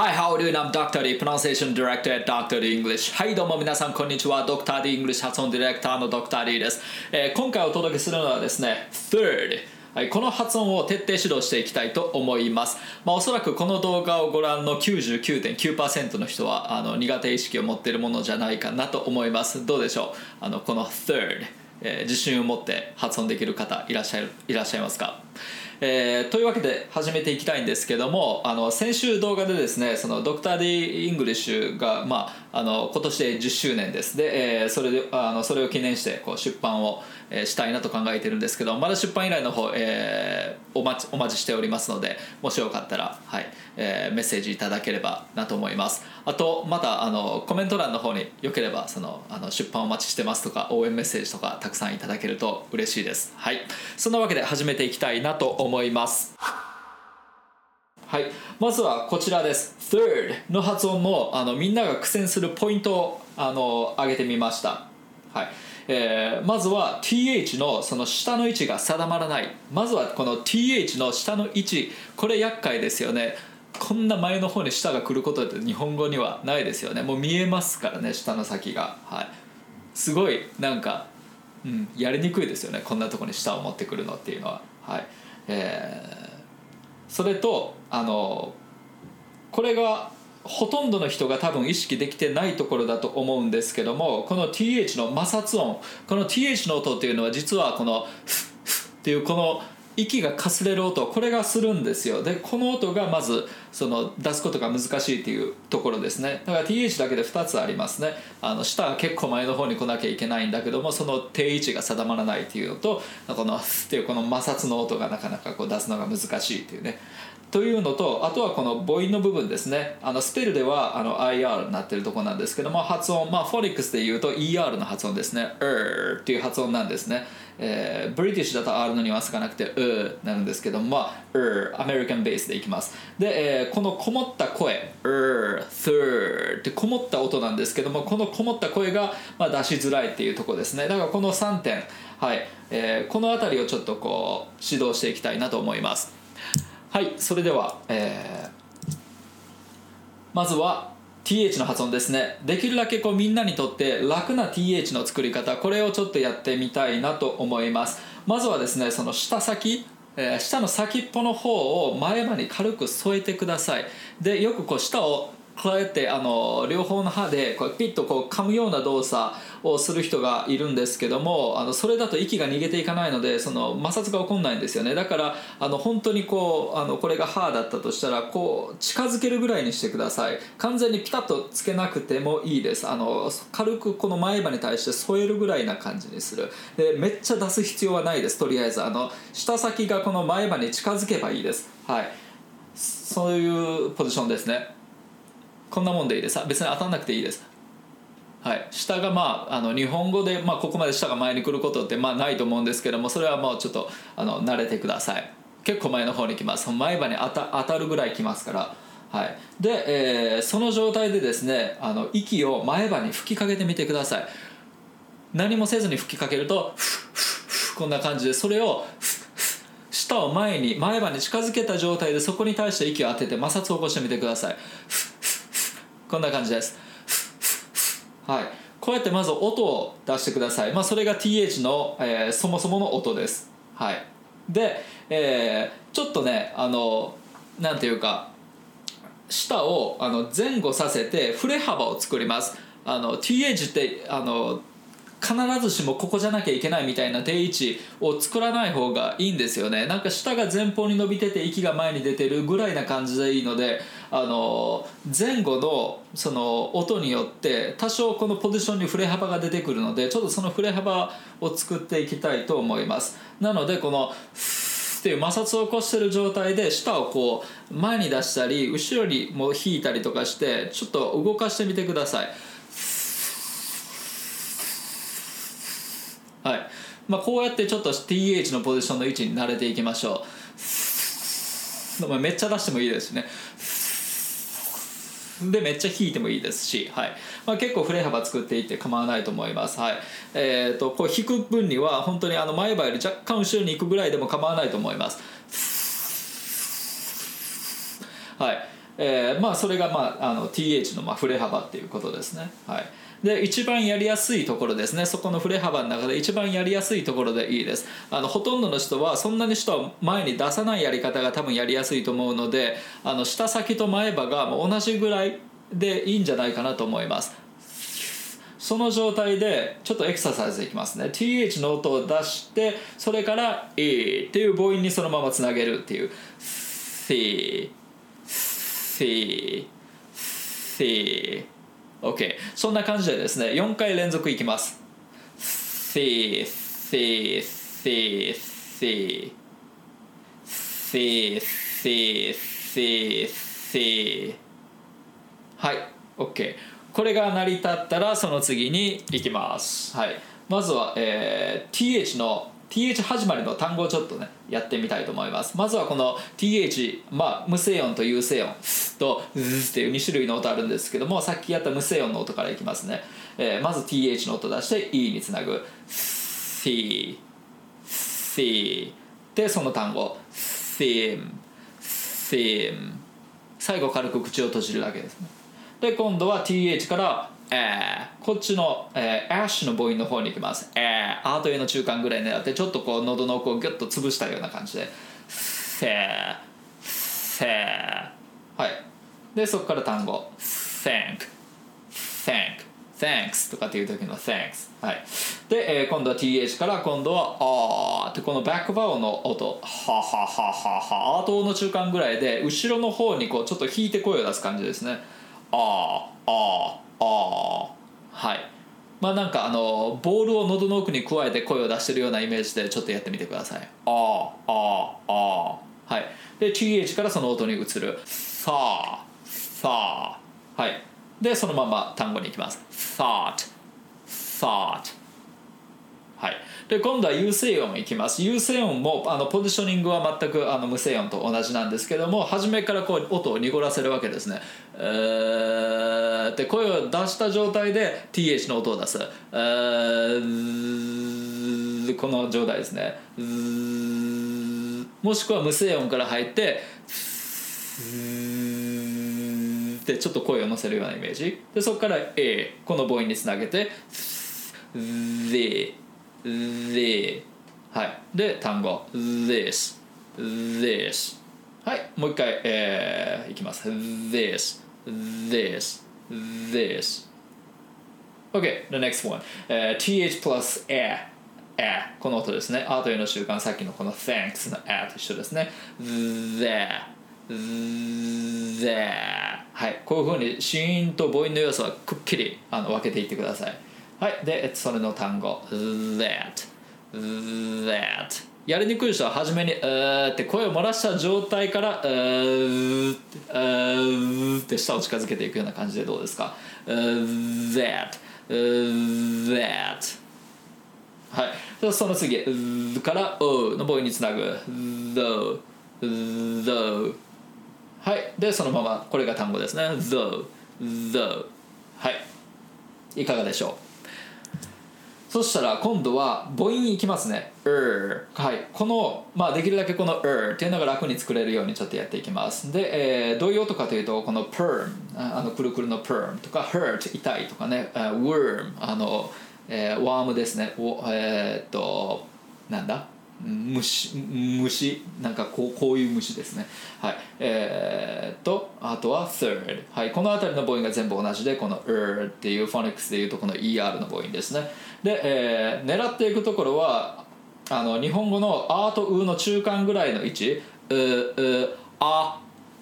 Hi, how are you? I'm Dr. D, Pronunciation Director at Dr. D English. はい、どうも皆さん、こんにちは。Dr. D English 発音ディレクターの Dr. D です、えー今回お届けするのはですね、third。はい、この発音を徹底指導していきたいと思います。まあ、おそらくこの動画をご覧の99.9%の人はあの苦手意識を持っているものじゃないかなと思います。どうでしょう？あのこの third、えー自信を持って発音できる方いらっしゃるいらっしゃいますか？えーというわけで始めていきたいんですけどもあの先週動画でですねその Dr. D. English が、まあ、あの今年で10周年です。で、えーそれであのそれを記念してこう出版を、えーしたいなと考えてるんですけどまだ出版依頼の方、えーお待ちお待ちしておりますのでもしよかったら、はいえーメッセージいただければなと思います。あとまたあのコメント欄の方によければそのあの出版お待ちしてますとか応援メッセージとかたくさんいただけると嬉しいです。はい。そんなわけで始めていきたいなと思います。思いますはい、まずはこちらです。third の発音のあのみんなが苦戦するポイントをあの上げてみました。はいえーまずは th のその下の位置が定まらない。まずはこの th の下の位置、これ厄介ですよね。こんな前の方に下が来ることって日本語にはないですよね。もう見えますからね、下の先が。はい、すごいなんか、うん、やりにくいですよね。こんなとこに下を持ってくるのっていうのは。はいえーそれとあのこれがほとんどの人が多分意識できてないところだと思うんですけどもこの TH の摩擦音この TH の音っていうのは実はこのフッフッっていうこの息がかすれる音これがするんですよ。でこの音がまずその出すことが難しいっていうところですね。だから TH だけで2つありますね。あの下は結構前の方に来なきゃいけないんだけどもその定位置が定まらないっていうのとこのっていうこの摩擦の音がなかなかこう出すのが難しいっていうね。というのとあとはこの母音の部分ですね。あのスペルではあの IR になってるとこなんですけども発音まあフォニックスで言うと ER の発音ですね。er っていう発音なんですね、えー、ブリティッシュだと R のニュアンスがなくて er なるんですけどもまあ er アメリカンベースでいきます。で、えーこのこもった声 er third ってこもった音なんですけどもこのこもった声が、まあ、出しづらいっていうとこですね。だからこの3点はい、えーこの辺りをちょっとこう指導していきたいなと思います。はいそれでは、えーまずは TH の発音ですね。できるだけこうみんなにとって楽な TH の作り方これをちょっとやってみたいなと思います。まずはですねその舌先えー下の先っぽの方を前歯に軽く添えてください。でよくこう舌をこうやってあの両方の歯でこうピッとこう噛むような動作をする人がいるんですけどもあのそれだと息が逃げていかないのでその摩擦が起こんないんですよね。だからあの本当にこうあのこれが歯だったとしたらこう近づけるぐらいにしてください。完全にピタッとつけなくてもいいです。あの軽くこの前歯に対して添えるぐらいな感じにする。でめっちゃ出す必要はないです。とりあえずあの舌先がこの前歯に近づけばいいです。はい。そういうポジションですね。こんなもんでいいです。別に当たんなくていいです。はい、下がまああの日本語で、まあ、ここまで下が前に来ることってまあないと思うんですけどもそれはもうちょっとあの慣れてください。結構前の方に来ます。前歯に当た当たるぐらい来ますから、はい、で、えーその状態でですねあの息を前歯に吹きかけてみてください。何もせずに吹きかけるとフッフッフッこんな感じでそれをフッフッ舌を前に前歯に近づけた状態でそこに対して息を当てて摩擦を起こしてみてください。フッこんな感じです。はい、こうやってまず音を出してください、まあ、それが TH の、えーそもそもの音です、はい、で、えーちょっとねあのなんていうか舌をあの前後させて振れ幅を作ります。あの TH ってあの必ずしもここじゃなきゃいけないみたいな定位置を作らない方がいいんですよね。なんか舌が前方に伸びてて息が前に出てるぐらいな感じでいいのであの前後のその音によって多少このポジションに振れ幅が出てくるのでちょっとその振れ幅を作っていきたいと思います。なのでこのっていう摩擦を起こしてる状態で舌をこう前に出したり後ろにも引いたりとかしてちょっと動かしてみてくださいはいまあ、こうやってちょっと TH のポジションの位置に慣れていきましょう。まあめっちゃ出してもいいですしね。でめっちゃ引いてもいいですし、はい。まあ、結構振れ幅作っていって構わないと思います、はい。えー、とこう引く分には本当にあの前歯より若干後ろに行くぐらいでも構わないと思います。はい。えーまあ、それが、まあ、あの TH のまあ振れ幅っていうことですね。はい。で一番やりやすいところですね。そこの振れ幅の中で一番やりやすいところでいいです。あのほとんどの人はそんなに人は前に出さないやり方が多分やりやすいと思うのであの下先と前歯が同じぐらいでいいんじゃないかなと思います。その状態でちょっとエクササイズいきますね。TH の音を出してそれから E っていう母音にそのままつなげるっていう。C C C OK そんな感じでですね4回連続いきます。せーせ see せーせ see せーせ see see はい。OK これが成り立ったらその次にいきます。はい。まずは、えー、TH の「TH 始まりの単語をちょっとねやってみたいと思います。まずはこの TH まあ無声音と有声音とズっていう2種類の音あるんですけどもさっきやった無声音の音からいきますね、えー、まず TH の音出して E につなぐ。C C でその単語。Theme Theme 最後軽く口を閉じるだけですね。で今度は TH からえー、こっちの、えー、アッシュの母音の方に行きます。えー、アート A の中間ぐらい狙ってちょっとこう喉の奥をギュッと潰したような感じで。せーせーはい。でそこから単語。thank thank thanks とかっていう時の thanks はい。で、えー、今度は th から今度はあーってこのバックバウの音。ははははは。アートの中間ぐらいで後ろの方にこうちょっと引いて声を出す感じですね。あーあー。あはい。まあなんかあのボールを喉の奥に加えて声を出してるようなイメージでちょっとやってみてください。ああああはい。で TH からその音に移る。さあさあはい。でそのまま単語に行きます。thought thought はいで今度は有声音いきます。有声音もあのポジショニングは全くあの無声音と同じなんですけども初めからこう音を濁らせるわけですね。えーって声を出した状態で TH の音を出す。この状態ですね。もしくは無声音から入ってってちょっと声を乗せるようなイメージ。でそこから A この母音につなげてで the はい。で単語。this this はい。もう一回、えー、いきます。this this this OK the next one、uh, th plus a a この音ですね。a というの習慣。さっきのこの thanks の a と一緒ですね。the the はい。こういうふうに子音と母音の要素はくっきりあの分けていってください。はいでそれの単語 that that やりにくい人は初めに「うー」って声を漏らした状態から「うー」って舌を近づけていくような感じでどうですか？that that はい。その次「から「お」の母音につなぐ「though though」はい。でそのままこれが単語ですね「though though」はい。いかがでしょう？そしたら今度は母音いきますね。er はい。この、まあ、できるだけこの er っていうのが楽に作れるようにちょっとやっていきます。で、えー、どういう音かというと、この perm、あのくるくるの perm とか hurt、痛いとかね、uh, worm、あの、えー、ワームですね。えー、っと、なんだ？虫虫なんかこうこういう虫ですね。はい。えー、とあとは third はい。この辺りの母音が全部同じでこの er っていうフォニックスでいうとこの ER の母音ですね。で、えー、狙っていくところはあの日本語の「あ」と「う」の中間ぐらいの位置「う」「う」「あ」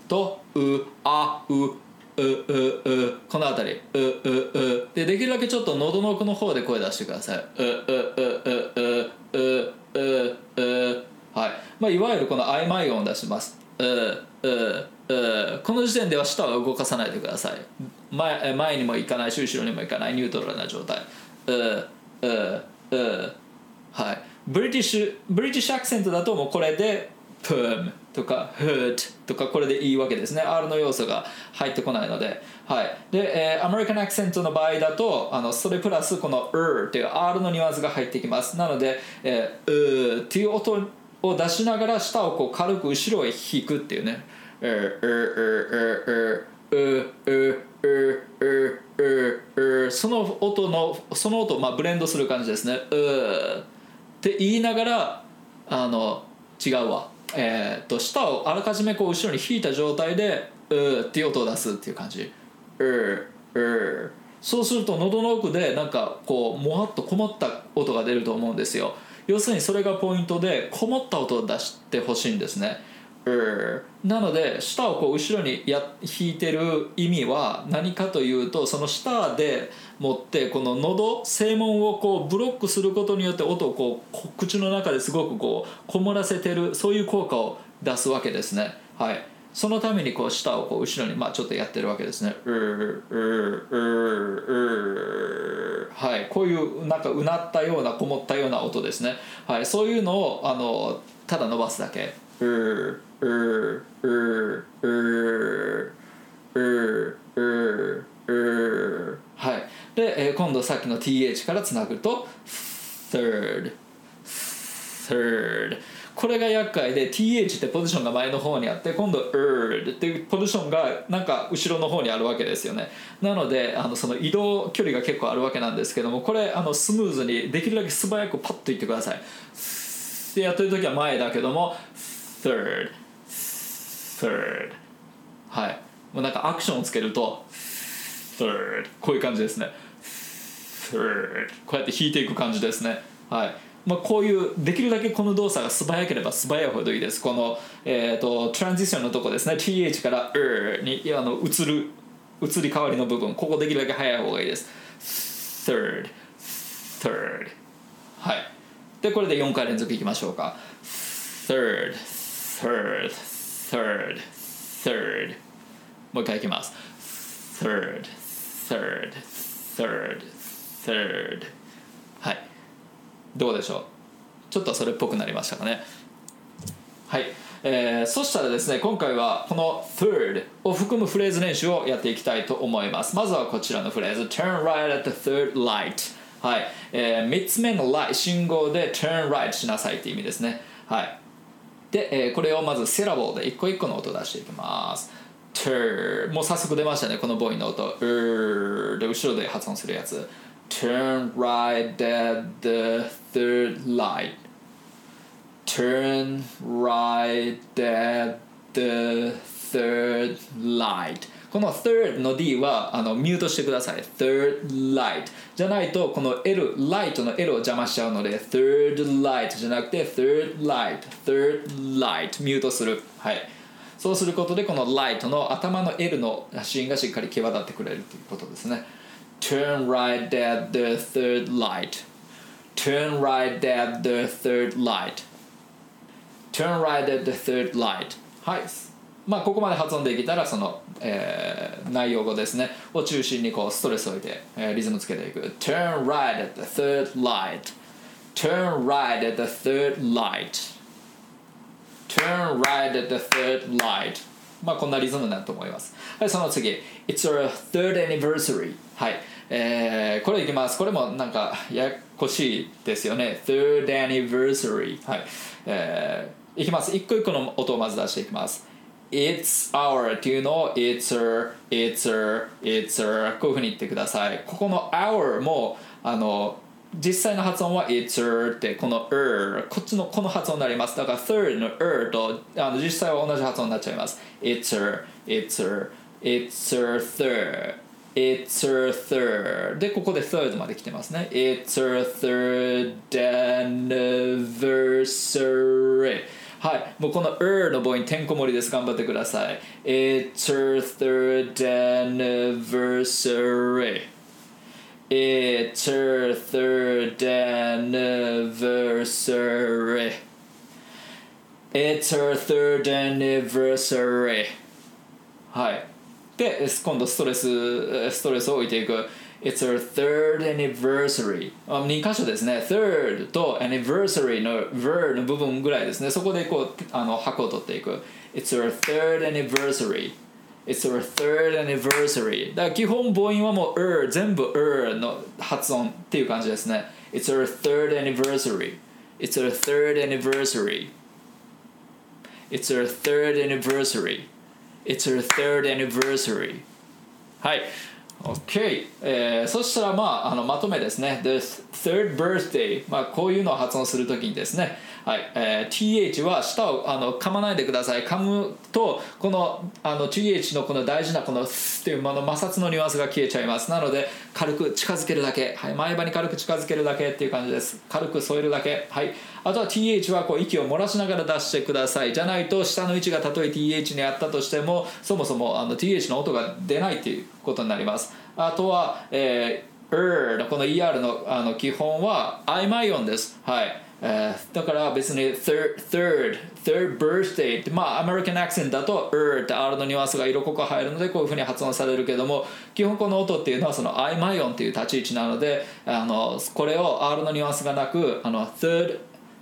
と「う」「あ」「う」うううこの辺り。ううう。でできるだけちょっと喉の奥の方で声出してください。うううううううううはい。まあいわゆるこの曖昧音を出します。ううう。この時点では舌は動かさないでください。前前にも行かないし後ろにも行かない。ニュートラルな状態。ううう。はい。ブリティッシュブリティッシュアクセントだともうこれで perm とか hurt とかこれでいいわけですね R の要素が入ってこないのではいで、えー、アメリカンアクセントの場合だとあのそれプラスこの er っていう R のニュアンスが入ってきますなので、えー、うっていう音を出しながら舌をこう軽く後ろへ引くっていうねううううううううその音のその音をまあブレンドする感じですねうって言いながらあの違うわえー、と舌をあらかじめこう後ろに引いた状態で「う」っていう音を出すっていう感じ「う」うそうすると喉の奥でなんかこうもわっとこもった音が出ると思うんですよ。要するにそれがポイントでこもった音を出してほしいんですね。なので舌をこう後ろにや引いてる意味は何かというとその舌で持ってこの喉声門をこうブロックすることによって音をこう口の中ですごくこうこもらせてるそういう効果を出すわけですね。はい。そのためにこう舌をこう後ろにまあちょっとやってるわけですね。はい。こういうなんかうなったようなこもったような音ですね。はい。そういうのをあのただ伸ばすだけはい。で、えー、今度さっきの th からつなぐと third third これが厄介で th ってポジションが前の方にあって今度 erd っていうポジションがなんか後ろの方にあるわけですよね。なのであのその移動距離が結構あるわけなんですけどもこれあのスムーズにできるだけ素早くパッといってください。でやってる時は前だけども third third. はい。もうなんかアクションをつけると third こういう感じですね。third こうやって弾いていく感じですね。はい。まあ、こういうできるだけこの動作が素早ければ素早いほどいいです。この、えーと、トランジションのとこですね。TH から R にあの移る移り変わりの部分。ここできるだけ早い方がいいです。third third はい。でこれで4回連続いきましょうか。third third third third. もう一回いきます。third third third third. はい。どうでしょう？ちょっとそれっぽくなりましたかね？はい。えー、そしたらですね今回はこの third を含むフレーズ練習をやっていきたいと思います。まずはこちらのフレーズ。turn right at the third light はい、えー、3つ目の light 信号で turn right しなさいって意味ですね。はい。で、えー、これをまずセラボーで一個一個の音を出していきます turn もう早速出ましたねこのボーイの音 r で後ろで発音するやつ turn right at the third light turn right at the third light この third の D はあのミュートしてください third light じゃないとこの L ライトの L を邪魔しちゃうので third light じゃなくて third light third light ミュートするはいそうすることでこのライトの頭の L のシーンがしっかり際立ってくれるということですね turn right at the third light turn right at the third light turn right at the third light はいまあここまで発音できたらそのえー、内容語ですね。を中心にこうストレスを置いて、えー、リズムつけていく。Turn right at the third light. Turn right at the third light. Turn right at the third light. まあこんなリズムになると思います。はいその次。It's our third anniversary. はい。えー、これいきます。これもなんかややこしいですよね。Third anniversary. はい。えー、いきます。一個一個の音をまず出していきます。It's our っていうのを It's a, It's a, It's a こういうふうに言ってくださいここの our もあの実際の発音は It's a ってこの er こっちのこの発音になりますだから third の er とあの実際は同じ発音になっちゃいます It's a, It's a, It's a third It's a third でここで third まで来てますね It's a third anniversary はい、もうこの er の母音てんこ盛りです。頑張ってください。It's her third anniversary. It's her third anniversary. It's her third anniversary. はい。で、今度ストレス、ストレスを置いていく。It's our third anniversary 2箇所ですね third と anniversary の ver の部分ぐらいですねそこでこうあの拍を取っていく It's our third anniversary It's our third anniversary だから基本母音はもう er 全部 er の発音っていう感じですね It's our third anniversary It's our third anniversary It's our third anniversary It's her third anniversary はい OK、えー、そしたらまああのまとめですね。The third birthday、まあ、こういうのを発音するときにですね。はいえー、th は舌をあの噛まないでください。噛むとこのあの th のこの大事なこのっていうの摩擦のニュアンスが消えちゃいます。なので軽く近づけるだけ、はい、前歯に軽く近づけるだけっていう感じです。軽く添えるだけ。はい。あとは th はこう息を漏らしながら出してください。じゃないと下の位置がたとえ th にあったとしてもそもそもあの th の音が出ないっていうことになります。あとは、えー、er のこの er のあの基本は曖昧音です。はい。えー、だから別に third, third, third birthday ってまあアメリカンアクセントだと er って R のニュアンスが色濃く入るのでこういうふうに発音されるけども基本この音っていうのはその曖昧音っていう立ち位置なのであのこれを R のニュアンスがなくあの third,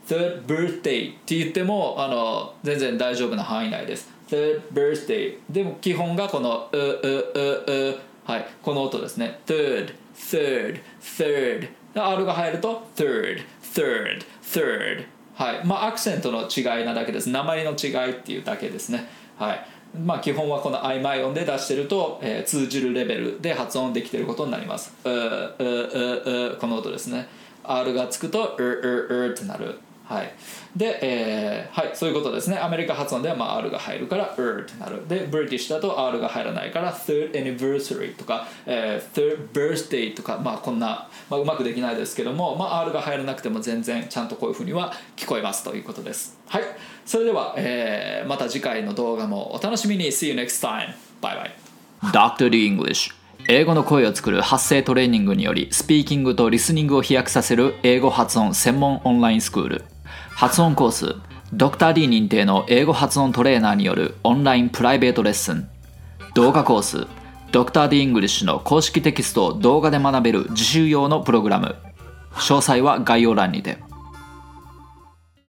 third birthday って言ってもあの全然大丈夫な範囲内です。Third birthday でも基本がこのううううはい。この音ですね。Third third third R が入ると third third third はい。まあアクセントの違いなだけです。名前の違いっていうだけですね。はい。まあ基本はこの曖昧音で出してると、えー、通じるレベルで発音できてることになります。ううううこの音ですね。R がつくとうううってなる。はい。で、えー、はい、そういうことですね。アメリカ発音では、まあ、R が入るから er ってなる。でブリティッシュだと R が入らないから third anniversary とか、えー、third birthday とか、まあ、こんな、まあ、うまくできないですけども、まあ、R が入らなくても全然ちゃんとこういうふうには聞こえますということです。はい。それでは、えー、また次回の動画もお楽しみに。See you next time. バイバイ Dr. D. English 英語の声を作る発声トレーニングによりスピーキングとリスニングを飛躍させる英語発音専門オンラインスクール。発音コースドクター d 認定の英語発音トレーナーによるオンラインプライベートレッスン。動画コースドクター d イングリッシュの公式テキストを動画で学べる自習用のプログラム。詳細は概要欄にて。